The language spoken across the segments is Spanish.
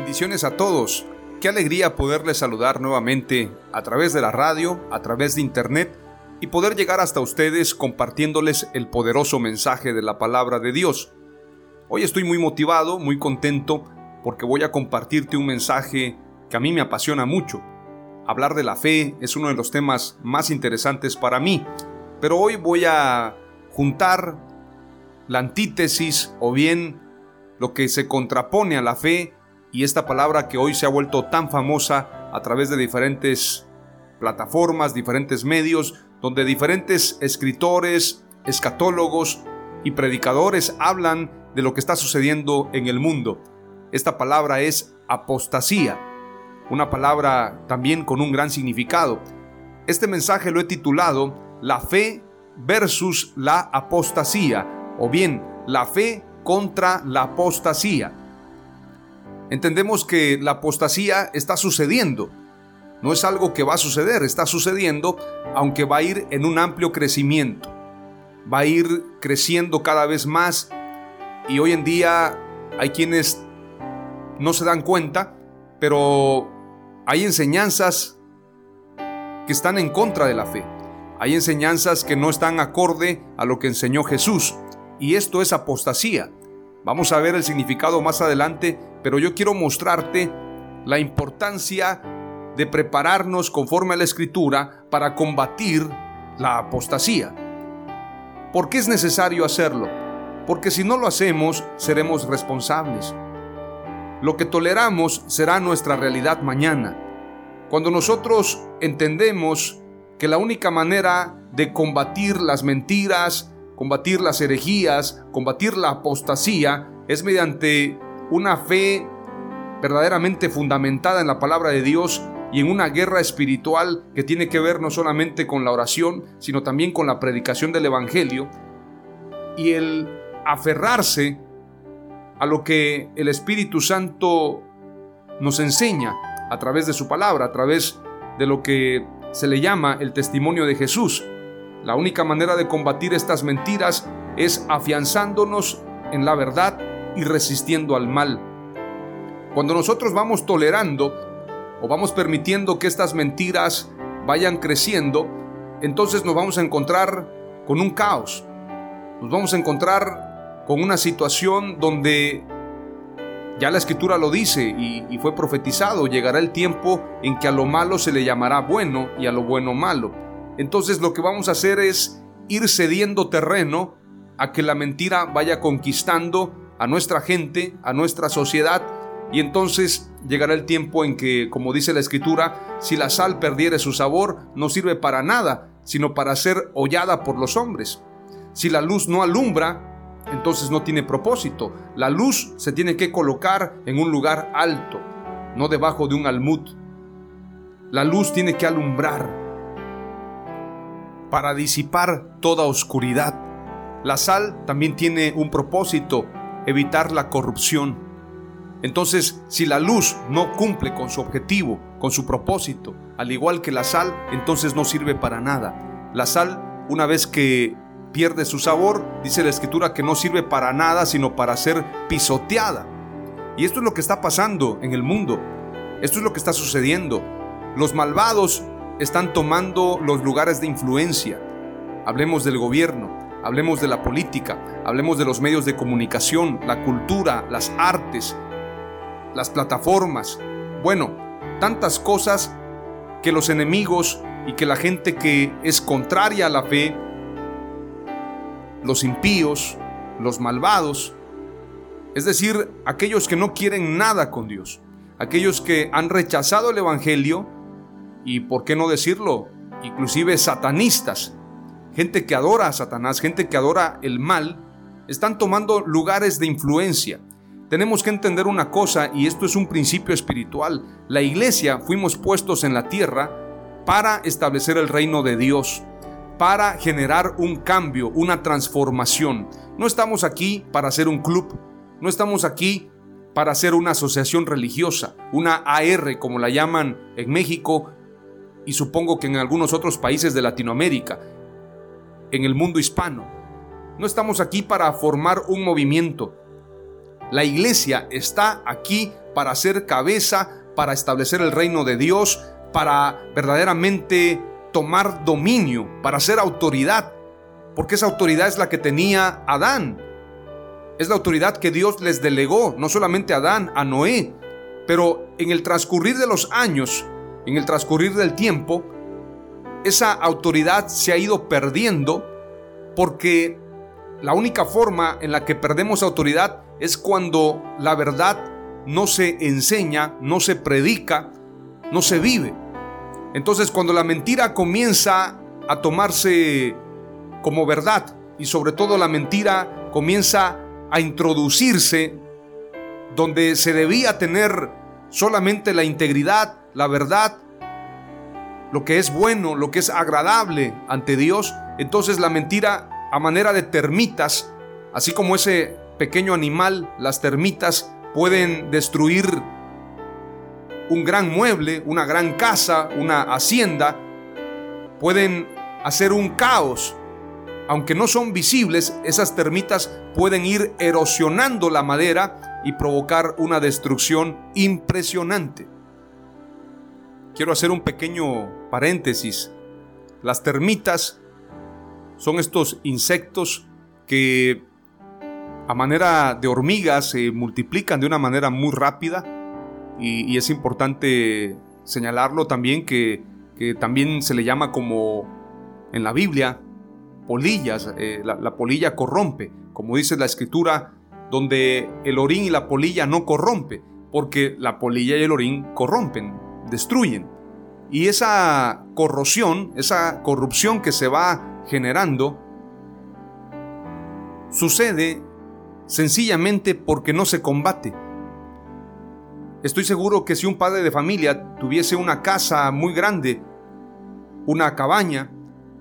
Bendiciones a todos. Qué alegría poderles saludar nuevamente a través de la radio, a través de internet y poder llegar hasta ustedes compartiéndoles el poderoso mensaje de la palabra de Dios. Hoy estoy muy motivado, muy contento porque voy a compartirte un mensaje que a mí me apasiona mucho. Hablar de la fe es uno de los temas más interesantes para mí, pero hoy voy a juntar la antítesis o bien lo que se contrapone a la fe y esta palabra que hoy se ha vuelto tan famosa a través de diferentes plataformas, diferentes medios, donde diferentes escritores, escatólogos y predicadores hablan de lo que está sucediendo en el mundo. Esta palabra es apostasía, una palabra también con un gran significado. Este mensaje lo he titulado La fe versus la apostasía, o bien la fe contra la apostasía entendemos que la apostasía está sucediendo. No es algo que va a suceder, está sucediendo, aunque va a ir en un amplio crecimiento. Va a ir creciendo cada vez más y hoy en día hay quienes no se dan cuenta, pero hay enseñanzas que están en contra de la fe. Hay enseñanzas que no están acorde a lo que enseñó Jesús. Y esto es apostasía. Vamos a ver el significado más adelante, pero yo quiero mostrarte la importancia de prepararnos conforme a la escritura para combatir la apostasía. ¿Por qué es necesario hacerlo? Porque si no lo hacemos, seremos responsables. Lo que toleramos será nuestra realidad mañana. Cuando nosotros entendemos que la única manera de combatir las mentiras, combatir las herejías, combatir la apostasía, es mediante una fe verdaderamente fundamentada en la palabra de Dios y en una guerra espiritual que tiene que ver no solamente con la oración, sino también con la predicación del Evangelio y el aferrarse a lo que el Espíritu Santo nos enseña a través de su palabra, a través de lo que se le llama el testimonio de Jesús. La única manera de combatir estas mentiras es afianzándonos en la verdad y resistiendo al mal. Cuando nosotros vamos tolerando o vamos permitiendo que estas mentiras vayan creciendo, entonces nos vamos a encontrar con un caos. Nos vamos a encontrar con una situación donde ya la escritura lo dice y, fue profetizado, llegará el tiempo en que a lo malo se le llamará bueno y a lo bueno malo entonces lo que vamos a hacer es ir cediendo terreno a que la mentira vaya conquistando a nuestra gente, a nuestra sociedad, y entonces llegará el tiempo en que, como dice la escritura, si la sal perdiere su sabor, no sirve para nada, sino para ser hollada por los hombres. Si la luz no alumbra, entonces no tiene propósito. La luz se tiene que colocar en un lugar alto, no debajo de un almud. La luz tiene que alumbrar, para disipar toda oscuridad. La sal también tiene un propósito, evitar la corrupción. Entonces, si la luz no cumple con su objetivo, con su propósito, al igual que la sal, entonces no sirve para nada. La sal, una vez que pierde su sabor, dice la escritura que no sirve para nada, sino para ser pisoteada. Y esto es lo que está pasando en el mundo. Esto es lo que está sucediendo. Los malvados están tomando los lugares de influencia. Hablemos del gobierno, hablemos de la política, hablemos de los medios de comunicación, la cultura, las artes, las plataformas. Bueno, tantas cosas que los enemigos y que la gente que es contraria a la fe, los impíos, los malvados, es decir, aquellos que no quieren nada con Dios, aquellos que han rechazado el Evangelio y, ¿por qué no decirlo?, inclusive satanistas, gente que adora a Satanás, gente que adora el mal, están tomando lugares de influencia. Tenemos que entender una cosa, y esto es un principio espiritual. La iglesia fuimos puestos en la tierra para establecer el reino de Dios, para generar un cambio, una transformación. No estamos aquí para hacer un club, no estamos aquí para hacer una asociación religiosa, una AR como la llaman en México y supongo que en algunos otros países de Latinoamérica, en el mundo hispano. No estamos aquí para formar un movimiento. La iglesia está aquí para ser cabeza, para establecer el reino de Dios, para verdaderamente tomar dominio, para ser autoridad, porque esa autoridad es la que tenía Adán. Es la autoridad que Dios les delegó, no solamente a Adán, a Noé, pero en el transcurrir de los años, en el transcurrir del tiempo, esa autoridad se ha ido perdiendo porque la única forma en la que perdemos autoridad es cuando la verdad no se enseña, no se predica, no se vive. Entonces cuando la mentira comienza a tomarse como verdad y sobre todo la mentira comienza a introducirse donde se debía tener solamente la integridad, la verdad, lo que es bueno, lo que es agradable ante Dios, entonces la mentira a manera de termitas, así como ese pequeño animal, las termitas pueden destruir un gran mueble, una gran casa, una hacienda, pueden hacer un caos aunque no son visibles, esas termitas pueden ir erosionando la madera y provocar una destrucción impresionante. Quiero hacer un pequeño paréntesis. Las termitas son estos insectos que a manera de hormigas se multiplican de una manera muy rápida. Y, es importante señalarlo también que, que también se le llama como en la Biblia polillas, eh, la, polilla corrompe, como dice la escritura, donde el orín y la polilla no corrompe, porque la polilla y el orín corrompen, destruyen. Y esa corrosión, esa corrupción que se va generando, sucede sencillamente porque no se combate. Estoy seguro que si un padre de familia tuviese una casa muy grande, una cabaña,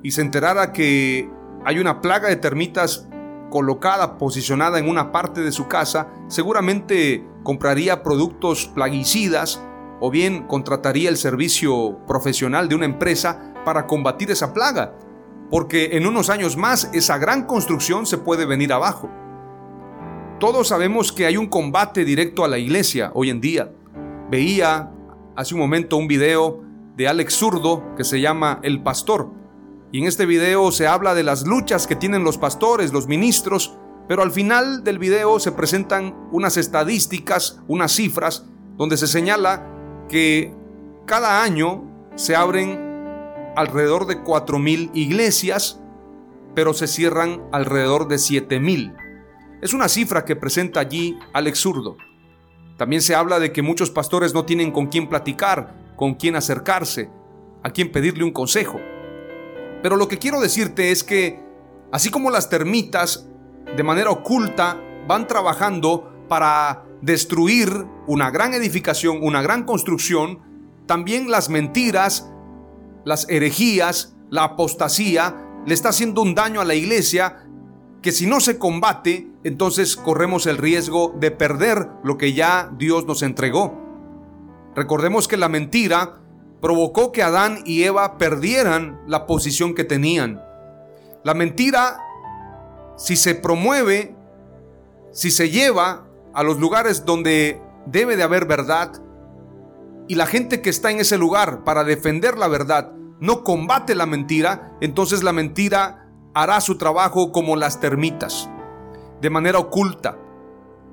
y se enterara que hay una plaga de termitas colocada, posicionada en una parte de su casa, seguramente compraría productos plaguicidas o bien contrataría el servicio profesional de una empresa para combatir esa plaga, porque en unos años más esa gran construcción se puede venir abajo. Todos sabemos que hay un combate directo a la iglesia hoy en día. Veía hace un momento un video de Alex Zurdo que se llama El Pastor y en este video se habla de las luchas que tienen los pastores, los ministros, pero al final del video se presentan unas estadísticas, unas cifras, donde se señala que cada año se abren alrededor de 4.000 iglesias, pero se cierran alrededor de 7.000. Es una cifra que presenta allí Alex Zurdo. También se habla de que muchos pastores no tienen con quién platicar, con quién acercarse, a quién pedirle un consejo. Pero lo que quiero decirte es que, así como las termitas de manera oculta van trabajando para destruir una gran edificación, una gran construcción, también las mentiras, las herejías, la apostasía, le está haciendo un daño a la iglesia que si no se combate, entonces corremos el riesgo de perder lo que ya Dios nos entregó. Recordemos que la mentira provocó que Adán y Eva perdieran la posición que tenían. La mentira, si se promueve, si se lleva a los lugares donde debe de haber verdad y la gente que está en ese lugar para defender la verdad no combate la mentira, entonces la mentira hará su trabajo como las termitas, de manera oculta.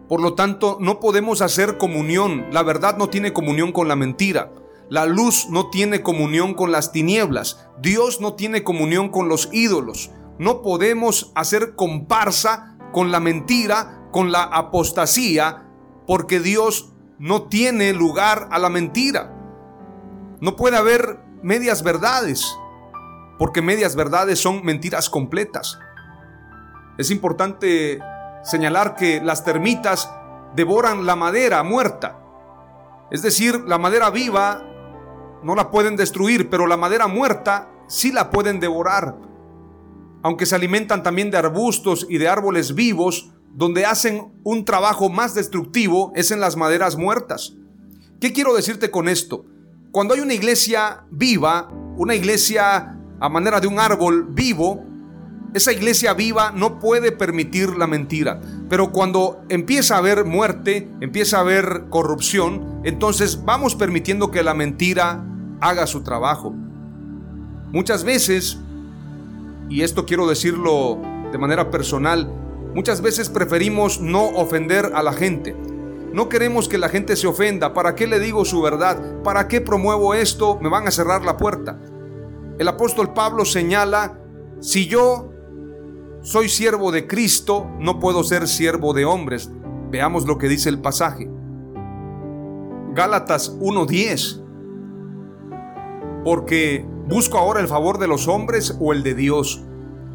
Por lo tanto, no podemos hacer comunión. La verdad no tiene comunión con la mentira. La luz no tiene comunión con las tinieblas. Dios no tiene comunión con los ídolos. No podemos hacer comparsa con la mentira, con la apostasía, porque Dios no tiene lugar a la mentira. No puede haber medias verdades, porque medias verdades son mentiras completas. Es importante señalar que las termitas devoran la madera muerta. Es decir, la madera viva no la pueden destruir, pero la madera muerta sí la pueden devorar. Aunque se alimentan también de arbustos y de árboles vivos, donde hacen un trabajo más destructivo es en las maderas muertas. ¿Qué quiero decirte con esto? Cuando hay una iglesia viva, una iglesia a manera de un árbol vivo, esa iglesia viva no puede permitir la mentira. Pero cuando empieza a haber muerte, empieza a haber corrupción, entonces vamos permitiendo que la mentira haga su trabajo. Muchas veces, y esto quiero decirlo de manera personal, muchas veces preferimos no ofender a la gente. No queremos que la gente se ofenda. ¿Para qué le digo su verdad? ¿Para qué promuevo esto? Me van a cerrar la puerta. El apóstol Pablo señala, si yo soy siervo de Cristo, no puedo ser siervo de hombres. Veamos lo que dice el pasaje. Gálatas 1:10. Porque busco ahora el favor de los hombres o el de Dios.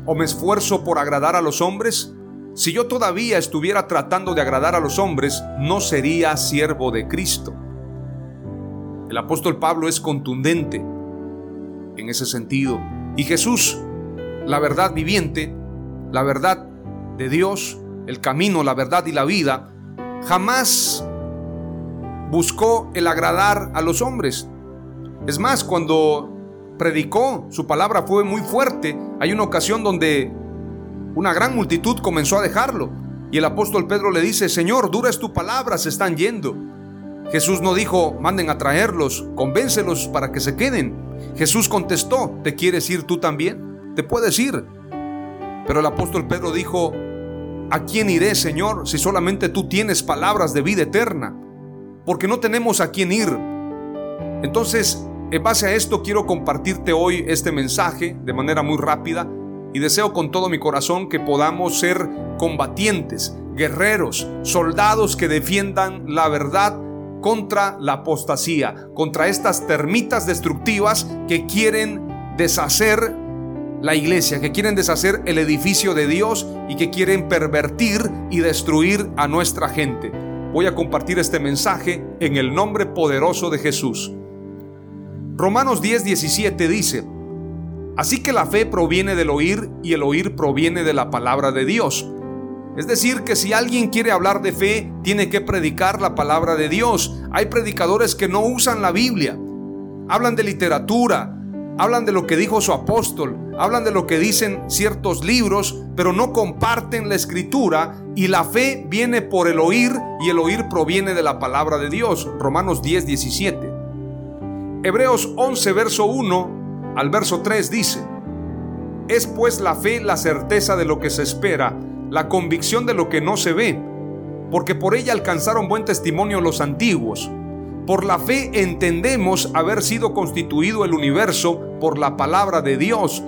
¿O me esfuerzo por agradar a los hombres? Si yo todavía estuviera tratando de agradar a los hombres, no sería siervo de Cristo. El apóstol Pablo es contundente en ese sentido. Y Jesús, la verdad viviente, la verdad de Dios, el camino, la verdad y la vida, jamás buscó el agradar a los hombres. Es más, cuando predicó, su palabra fue muy fuerte. Hay una ocasión donde una gran multitud comenzó a dejarlo. Y el apóstol Pedro le dice, Señor, dura es tu palabra, se están yendo. Jesús no dijo, manden a traerlos, convéncelos para que se queden. Jesús contestó, ¿te quieres ir tú también? Te puedes ir. Pero el apóstol Pedro dijo, ¿a quién iré, Señor, si solamente tú tienes palabras de vida eterna? Porque no tenemos a quién ir. Entonces, en base a esto quiero compartirte hoy este mensaje de manera muy rápida y deseo con todo mi corazón que podamos ser combatientes, guerreros, soldados que defiendan la verdad contra la apostasía, contra estas termitas destructivas que quieren deshacer la iglesia, que quieren deshacer el edificio de Dios y que quieren pervertir y destruir a nuestra gente. Voy a compartir este mensaje en el nombre poderoso de Jesús. Romanos 10, 17 dice, Así que la fe proviene del oír y el oír proviene de la palabra de Dios. Es decir, que si alguien quiere hablar de fe, tiene que predicar la palabra de Dios. Hay predicadores que no usan la Biblia. Hablan de literatura, hablan de lo que dijo su apóstol, hablan de lo que dicen ciertos libros, pero no comparten la escritura y la fe viene por el oír y el oír proviene de la palabra de Dios. Romanos 10, 17. Hebreos 11, verso 1 al verso 3 dice, es pues la fe la certeza de lo que se espera, la convicción de lo que no se ve, porque por ella alcanzaron buen testimonio los antiguos. Por la fe entendemos haber sido constituido el universo por la palabra de Dios.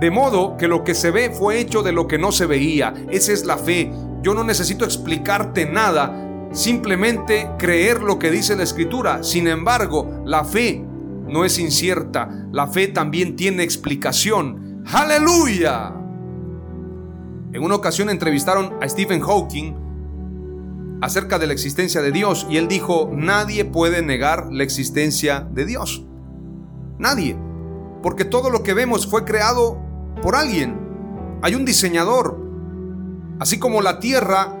De modo que lo que se ve fue hecho de lo que no se veía. Esa es la fe. Yo no necesito explicarte nada, simplemente creer lo que dice la escritura. Sin embargo, la fe no es incierta. La fe también tiene explicación. Aleluya. En una ocasión entrevistaron a Stephen Hawking acerca de la existencia de Dios y él dijo, nadie puede negar la existencia de Dios. Nadie. Porque todo lo que vemos fue creado por alguien. Hay un diseñador. Así como la Tierra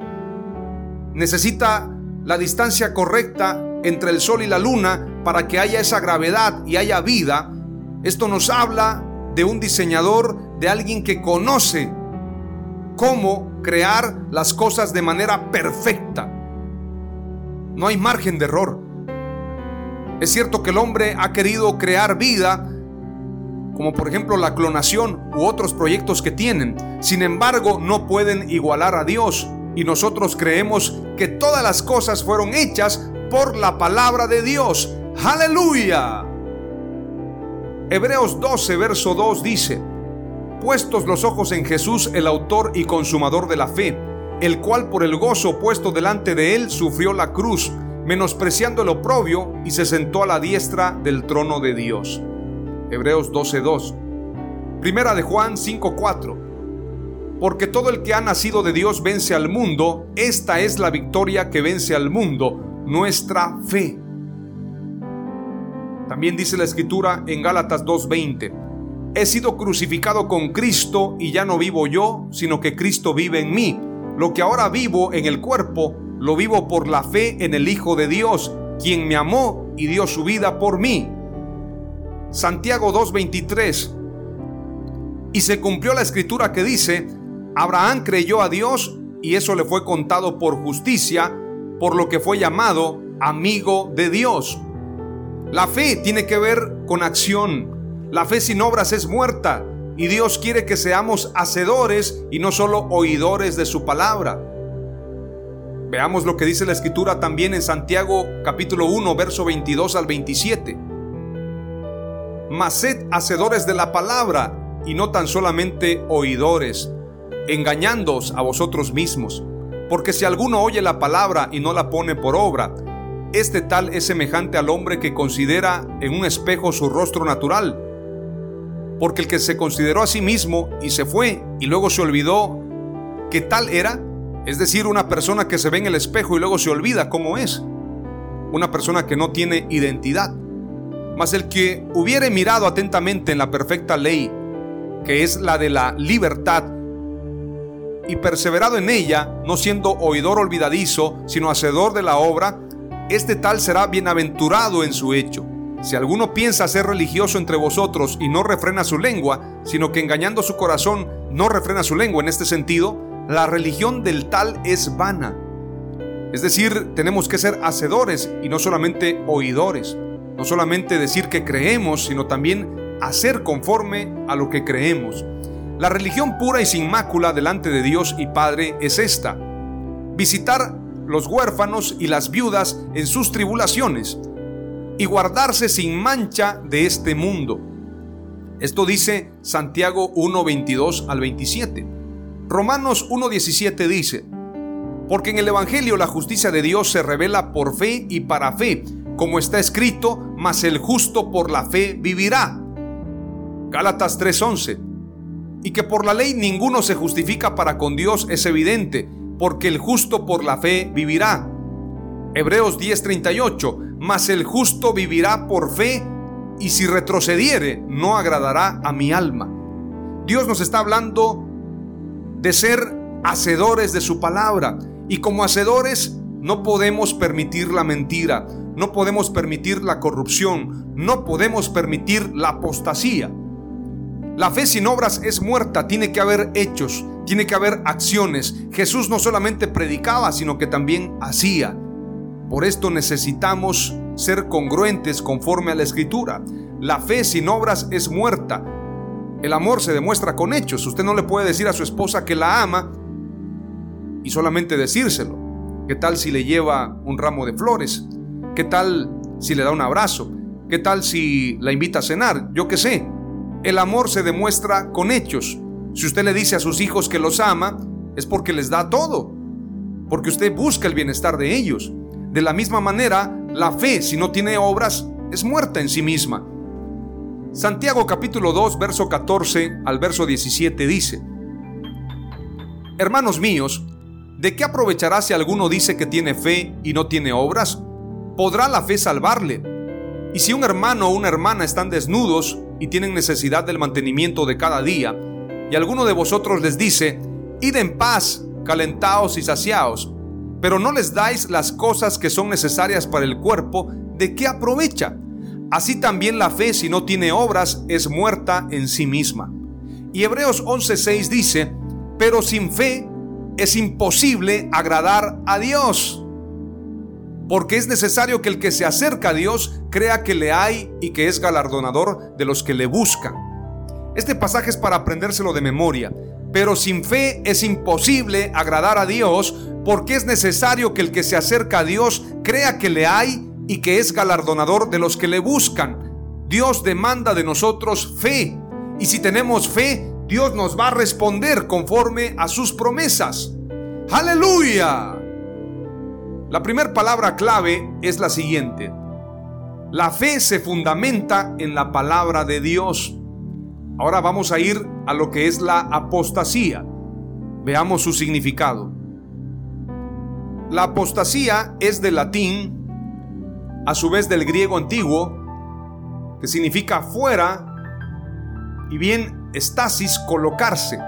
necesita la distancia correcta entre el Sol y la Luna para que haya esa gravedad y haya vida, esto nos habla de un diseñador, de alguien que conoce cómo crear las cosas de manera perfecta. no hay margen de error. Es cierto que el hombre ha querido crear vida, como por ejemplo la clonación u otros proyectos que tienen. Sin embargo, no pueden igualar a Dios. Y nosotros creemos que todas las cosas fueron hechas por la palabra de Dios. Aleluya. Hebreos 12, verso 2 dice, puestos los ojos en Jesús, el autor y consumador de la fe, el cual por el gozo puesto delante de él sufrió la cruz, menospreciando el oprobio, y se sentó a la diestra del trono de Dios. Hebreos 12:2. Primera de Juan 5:4. Porque todo el que ha nacido de Dios vence al mundo, esta es la victoria que vence al mundo, nuestra fe. También dice la escritura en Gálatas 2:20 He sido crucificado con Cristo y ya no vivo yo, sino que Cristo vive en mí. Lo que ahora vivo en el cuerpo, lo vivo por la fe en el Hijo de Dios, quien me amó y dio su vida por mí. Santiago 2.23. Y se cumplió la escritura que dice, Abraham creyó a Dios y eso le fue contado por justicia, por lo que fue llamado amigo de Dios. La fe tiene que ver con acción, la fe sin obras es muerta y Dios quiere que seamos hacedores y no solo oidores de su palabra. Veamos lo que dice la escritura también en Santiago capítulo 1, verso 22 al 27. Mas sed hacedores de la palabra y no tan solamente oidores, engañándoos a vosotros mismos. Porque si alguno oye la palabra y no la pone por obra, este tal es semejante al hombre que considera en un espejo su rostro natural porque el que se consideró a sí mismo y se fue y luego se olvidó que tal era, es decir, una persona que se ve en el espejo y luego se olvida cómo es, una persona que no tiene identidad. Mas el que hubiere mirado atentamente en la perfecta ley, que es la de la libertad, y perseverado en ella, no siendo oidor olvidadizo, sino hacedor de la obra, este tal será bienaventurado en su hecho. Si alguno piensa ser religioso entre vosotros y no refrena su lengua, sino que engañando su corazón no refrena su lengua en este sentido, la religión del tal es vana. Es decir, tenemos que ser hacedores y no solamente oidores. No solamente decir que creemos, sino también hacer conforme a lo que creemos. La religión pura y sin mácula delante de Dios y Padre es esta. Visitar los huérfanos y las viudas en sus tribulaciones y guardarse sin mancha de este mundo. Esto dice Santiago 1, 22 al 27. Romanos 1.17 dice, porque en el Evangelio la justicia de Dios se revela por fe y para fe, como está escrito, mas el justo por la fe vivirá. Gálatas 3:11. Y que por la ley ninguno se justifica para con Dios es evidente, porque el justo por la fe vivirá. Hebreos 10:38, mas el justo vivirá por fe, y si retrocediere, no agradará a mi alma. Dios nos está hablando de ser hacedores de su palabra, y como hacedores no podemos permitir la mentira, no podemos permitir la corrupción, no podemos permitir la apostasía. La fe sin obras es muerta, tiene que haber hechos, tiene que haber acciones. Jesús no solamente predicaba, sino que también hacía. Por esto necesitamos ser congruentes conforme a la escritura. La fe sin obras es muerta. El amor se demuestra con hechos. Usted no le puede decir a su esposa que la ama y solamente decírselo. ¿Qué tal si le lleva un ramo de flores? ¿Qué tal si le da un abrazo? ¿Qué tal si la invita a cenar? Yo qué sé. El amor se demuestra con hechos. Si usted le dice a sus hijos que los ama, es porque les da todo. Porque usted busca el bienestar de ellos. De la misma manera, la fe, si no tiene obras, es muerta en sí misma. Santiago capítulo 2, verso 14 al verso 17 dice, Hermanos míos, ¿de qué aprovechará si alguno dice que tiene fe y no tiene obras? ¿Podrá la fe salvarle? Y si un hermano o una hermana están desnudos y tienen necesidad del mantenimiento de cada día, y alguno de vosotros les dice, Id en paz, calentaos y saciaos, pero no les dais las cosas que son necesarias para el cuerpo, ¿de qué aprovecha? Así también la fe, si no tiene obras, es muerta en sí misma. Y Hebreos 11:6 dice, pero sin fe es imposible agradar a Dios. Porque es necesario que el que se acerca a Dios crea que le hay y que es galardonador de los que le buscan. Este pasaje es para aprendérselo de memoria, pero sin fe es imposible agradar a Dios porque es necesario que el que se acerca a Dios crea que le hay y que es galardonador de los que le buscan. Dios demanda de nosotros fe y si tenemos fe, Dios nos va a responder conforme a sus promesas. Aleluya. La primera palabra clave es la siguiente. La fe se fundamenta en la palabra de Dios. Ahora vamos a ir a lo que es la apostasía. Veamos su significado. La apostasía es del latín, a su vez del griego antiguo, que significa fuera, y bien estasis, colocarse,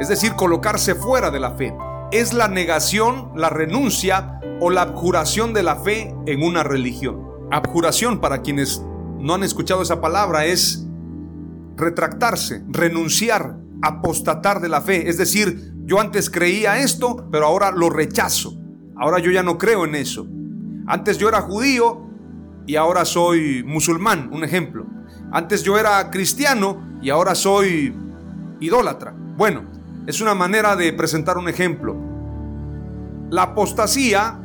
es decir, colocarse fuera de la fe. Es la negación, la renuncia o la abjuración de la fe en una religión. Abjuración, para quienes no han escuchado esa palabra, es retractarse, renunciar, apostatar de la fe. Es decir, yo antes creía esto, pero ahora lo rechazo. Ahora yo ya no creo en eso. Antes yo era judío y ahora soy musulmán, un ejemplo. Antes yo era cristiano y ahora soy idólatra. Bueno, es una manera de presentar un ejemplo. La apostasía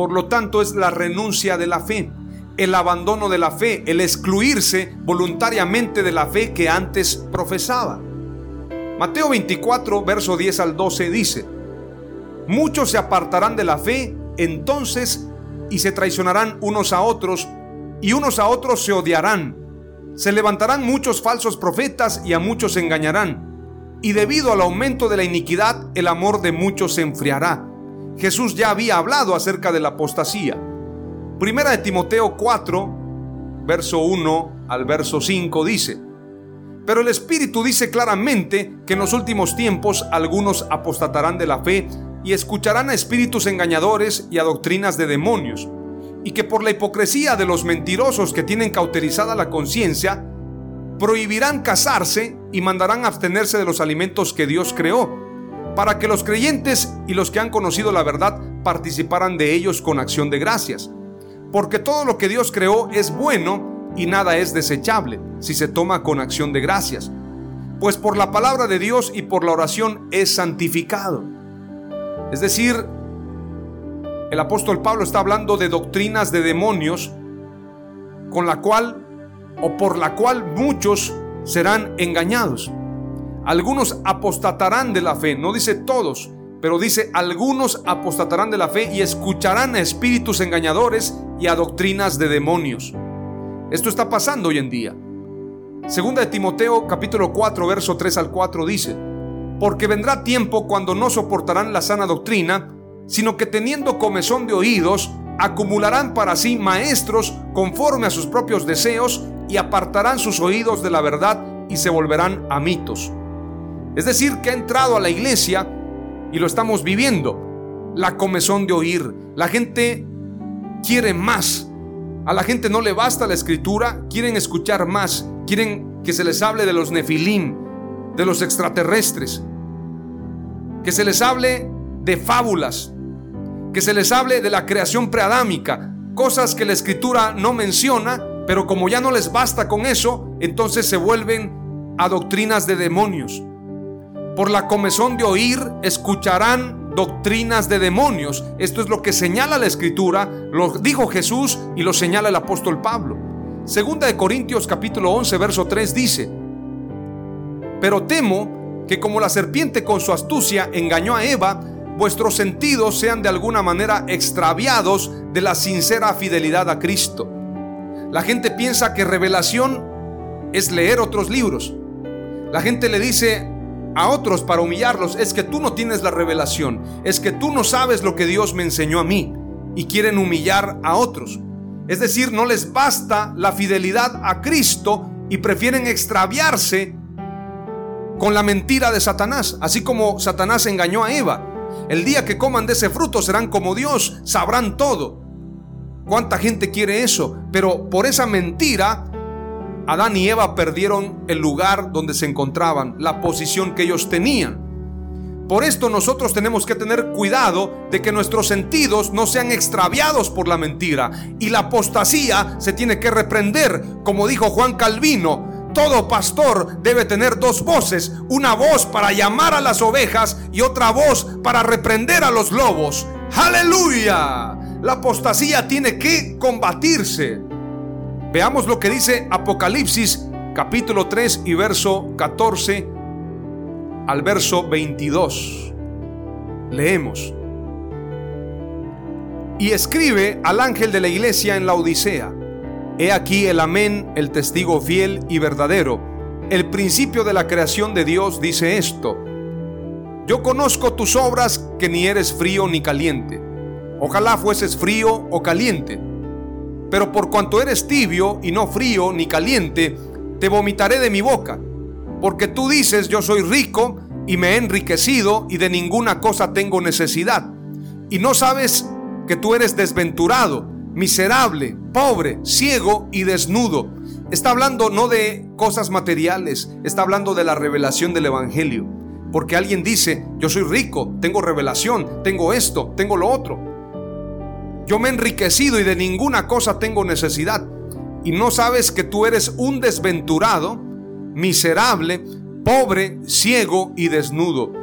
por lo tanto, es la renuncia de la fe, el abandono de la fe, el excluirse voluntariamente de la fe que antes profesaba. Mateo 24, verso 10 al 12 dice, Muchos se apartarán de la fe entonces y se traicionarán unos a otros y unos a otros se odiarán. Se levantarán muchos falsos profetas y a muchos engañarán. Y debido al aumento de la iniquidad, el amor de muchos se enfriará. Jesús ya había hablado acerca de la apostasía. Primera de Timoteo 4, verso 1 al verso 5 dice, pero el Espíritu dice claramente que en los últimos tiempos algunos apostatarán de la fe y escucharán a espíritus engañadores y a doctrinas de demonios, y que por la hipocresía de los mentirosos que tienen cauterizada la conciencia, prohibirán casarse y mandarán abstenerse de los alimentos que Dios creó para que los creyentes y los que han conocido la verdad participaran de ellos con acción de gracias. Porque todo lo que Dios creó es bueno y nada es desechable si se toma con acción de gracias. Pues por la palabra de Dios y por la oración es santificado. Es decir, el apóstol Pablo está hablando de doctrinas de demonios con la cual o por la cual muchos serán engañados. Algunos apostatarán de la fe, no dice todos, pero dice algunos apostatarán de la fe y escucharán a espíritus engañadores y a doctrinas de demonios. Esto está pasando hoy en día. Segunda de Timoteo capítulo 4 verso 3 al 4 dice, porque vendrá tiempo cuando no soportarán la sana doctrina, sino que teniendo comezón de oídos, acumularán para sí maestros conforme a sus propios deseos y apartarán sus oídos de la verdad y se volverán a mitos es decir, que ha entrado a la iglesia y lo estamos viviendo. La comezón de oír. La gente quiere más. A la gente no le basta la escritura, quieren escuchar más. Quieren que se les hable de los nefilim, de los extraterrestres. Que se les hable de fábulas. Que se les hable de la creación preadámica. Cosas que la escritura no menciona, pero como ya no les basta con eso, entonces se vuelven a doctrinas de demonios. Por la comezón de oír, escucharán doctrinas de demonios. Esto es lo que señala la escritura, lo dijo Jesús y lo señala el apóstol Pablo. Segunda de Corintios capítulo 11, verso 3 dice, Pero temo que como la serpiente con su astucia engañó a Eva, vuestros sentidos sean de alguna manera extraviados de la sincera fidelidad a Cristo. La gente piensa que revelación es leer otros libros. La gente le dice a otros para humillarlos es que tú no tienes la revelación, es que tú no sabes lo que Dios me enseñó a mí y quieren humillar a otros. Es decir, no les basta la fidelidad a Cristo y prefieren extraviarse con la mentira de Satanás, así como Satanás engañó a Eva. El día que coman de ese fruto serán como Dios, sabrán todo. ¿Cuánta gente quiere eso? Pero por esa mentira Adán y Eva perdieron el lugar donde se encontraban, la posición que ellos tenían. Por esto nosotros tenemos que tener cuidado de que nuestros sentidos no sean extraviados por la mentira. Y la apostasía se tiene que reprender, como dijo Juan Calvino. Todo pastor debe tener dos voces, una voz para llamar a las ovejas y otra voz para reprender a los lobos. Aleluya. La apostasía tiene que combatirse. Veamos lo que dice Apocalipsis capítulo 3 y verso 14 al verso 22. Leemos. Y escribe al ángel de la iglesia en la Odisea. He aquí el amén, el testigo fiel y verdadero. El principio de la creación de Dios dice esto. Yo conozco tus obras que ni eres frío ni caliente. Ojalá fueses frío o caliente. Pero por cuanto eres tibio y no frío ni caliente, te vomitaré de mi boca porque tú dices, yo soy rico y me he enriquecido y de ninguna cosa tengo necesidad. Y no sabes que tú eres desventurado, miserable, pobre, ciego y desnudo. Está hablando no de cosas materiales, está hablando de la revelación del Evangelio. Porque alguien dice, yo soy rico, tengo revelación, tengo esto, tengo lo otro. Yo me he enriquecido y de ninguna cosa tengo necesidad. Y no sabes que tú eres un desventurado, miserable, pobre, ciego y desnudo.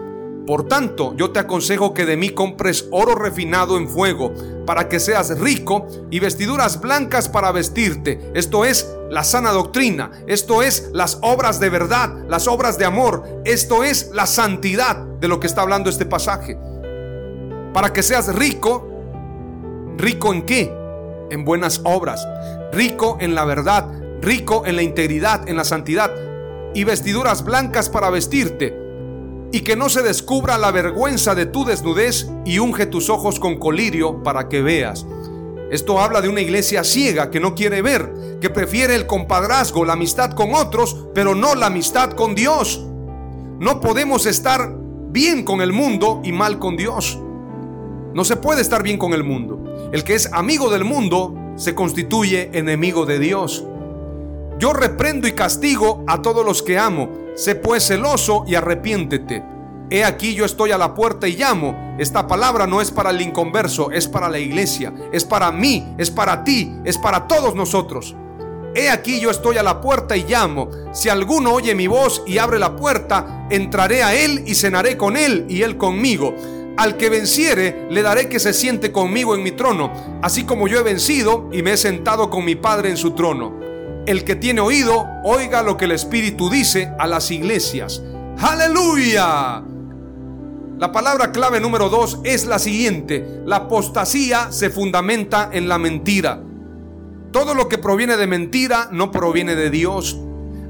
Por tanto, yo te aconsejo que de mí compres oro refinado en fuego, para que seas rico, y vestiduras blancas para vestirte. Esto es la sana doctrina, esto es las obras de verdad, las obras de amor, esto es la santidad de lo que está hablando este pasaje. Para que seas rico, rico en qué? En buenas obras, rico en la verdad, rico en la integridad, en la santidad y vestiduras blancas para vestirte, y que no se descubra la vergüenza de tu desnudez, y unge tus ojos con colirio para que veas. Esto habla de una iglesia ciega que no quiere ver, que prefiere el compadrazgo, la amistad con otros, pero no la amistad con Dios. No podemos estar bien con el mundo y mal con Dios. No se puede estar bien con el mundo. El que es amigo del mundo se constituye enemigo de Dios. Yo reprendo y castigo a todos los que amo. Sé pues celoso y arrepiéntete. He aquí yo estoy a la puerta y llamo. Esta palabra no es para el inconverso, es para la iglesia, es para mí, es para ti, es para todos nosotros. He aquí yo estoy a la puerta y llamo. Si alguno oye mi voz y abre la puerta, entraré a él y cenaré con él y él conmigo. Al que venciere, le daré que se siente conmigo en mi trono, así como yo he vencido y me he sentado con mi Padre en su trono el que tiene oído, oiga lo que el Espíritu dice a las iglesias. Aleluya. La palabra clave número dos es la siguiente. La apostasía se fundamenta en la mentira. Todo lo que proviene de mentira no proviene de Dios.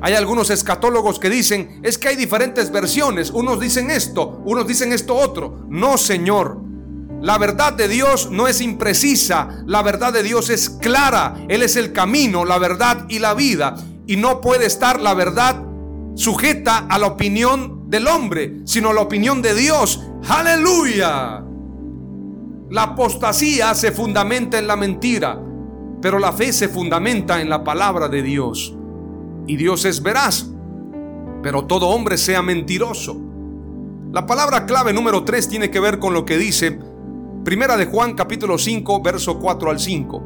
Hay algunos escatólogos que dicen, es que hay diferentes versiones. Unos dicen esto, unos dicen esto otro. No, Señor. La verdad de Dios no es imprecisa, la verdad de Dios es clara. Él es el camino, la verdad y la vida. Y no puede estar la verdad sujeta a la opinión del hombre, sino a la opinión de Dios. Aleluya. La apostasía se fundamenta en la mentira, pero la fe se fundamenta en la palabra de Dios. Y Dios es veraz, pero todo hombre sea mentiroso. La palabra clave número 3 tiene que ver con lo que dice Primera de Juan capítulo 5, verso 4 al 5.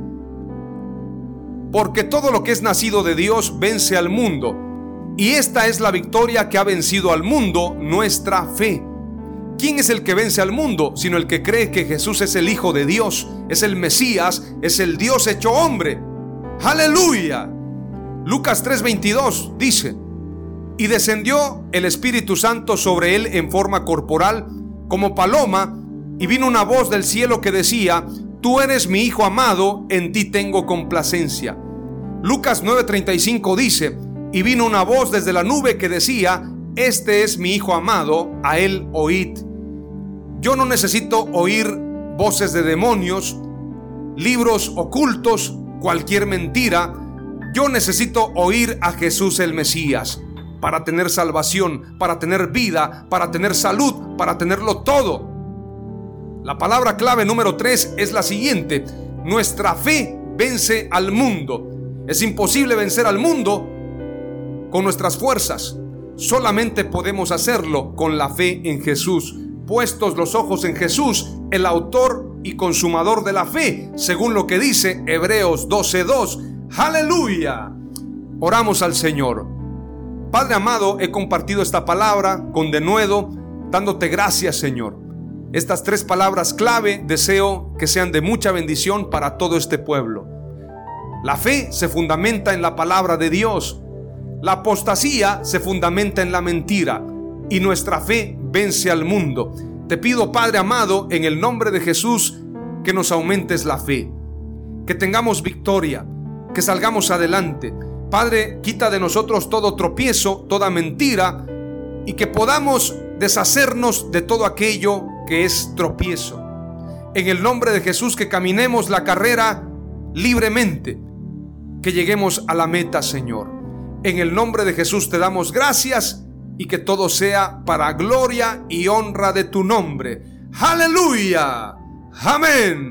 Porque todo lo que es nacido de Dios vence al mundo. Y esta es la victoria que ha vencido al mundo, nuestra fe. ¿Quién es el que vence al mundo? Sino el que cree que Jesús es el Hijo de Dios, es el Mesías, es el Dios hecho hombre. Aleluya. Lucas 3:22 dice, y descendió el Espíritu Santo sobre él en forma corporal, como paloma, y vino una voz del cielo que decía, Tú eres mi Hijo amado, en ti tengo complacencia. Lucas 9:35 dice, y vino una voz desde la nube que decía, Este es mi Hijo amado, a él oíd. Yo no necesito oír voces de demonios, libros ocultos, cualquier mentira. Yo necesito oír a Jesús el Mesías para tener salvación, para tener vida, para tener salud, para tenerlo todo. La palabra clave número 3 es la siguiente. Nuestra fe vence al mundo. Es imposible vencer al mundo con nuestras fuerzas. Solamente podemos hacerlo con la fe en Jesús. puestos los ojos en Jesús, el autor y consumador de la fe, según lo que dice Hebreos 12:2. Aleluya. Oramos al Señor. Padre amado, he compartido esta palabra con denuedo, dándote gracias, Señor. Estas tres palabras clave deseo que sean de mucha bendición para todo este pueblo. La fe se fundamenta en la palabra de Dios. La apostasía se fundamenta en la mentira y nuestra fe vence al mundo. Te pido, Padre amado, en el nombre de Jesús, que nos aumentes la fe, que tengamos victoria, que salgamos adelante. Padre, quita de nosotros todo tropiezo, toda mentira, y que podamos deshacernos de todo aquello que es tropiezo. En el nombre de Jesús, que caminemos la carrera libremente, que lleguemos a la meta, Señor. En el nombre de Jesús te damos gracias y que todo sea para gloria y honra de tu nombre. Aleluya. Amén.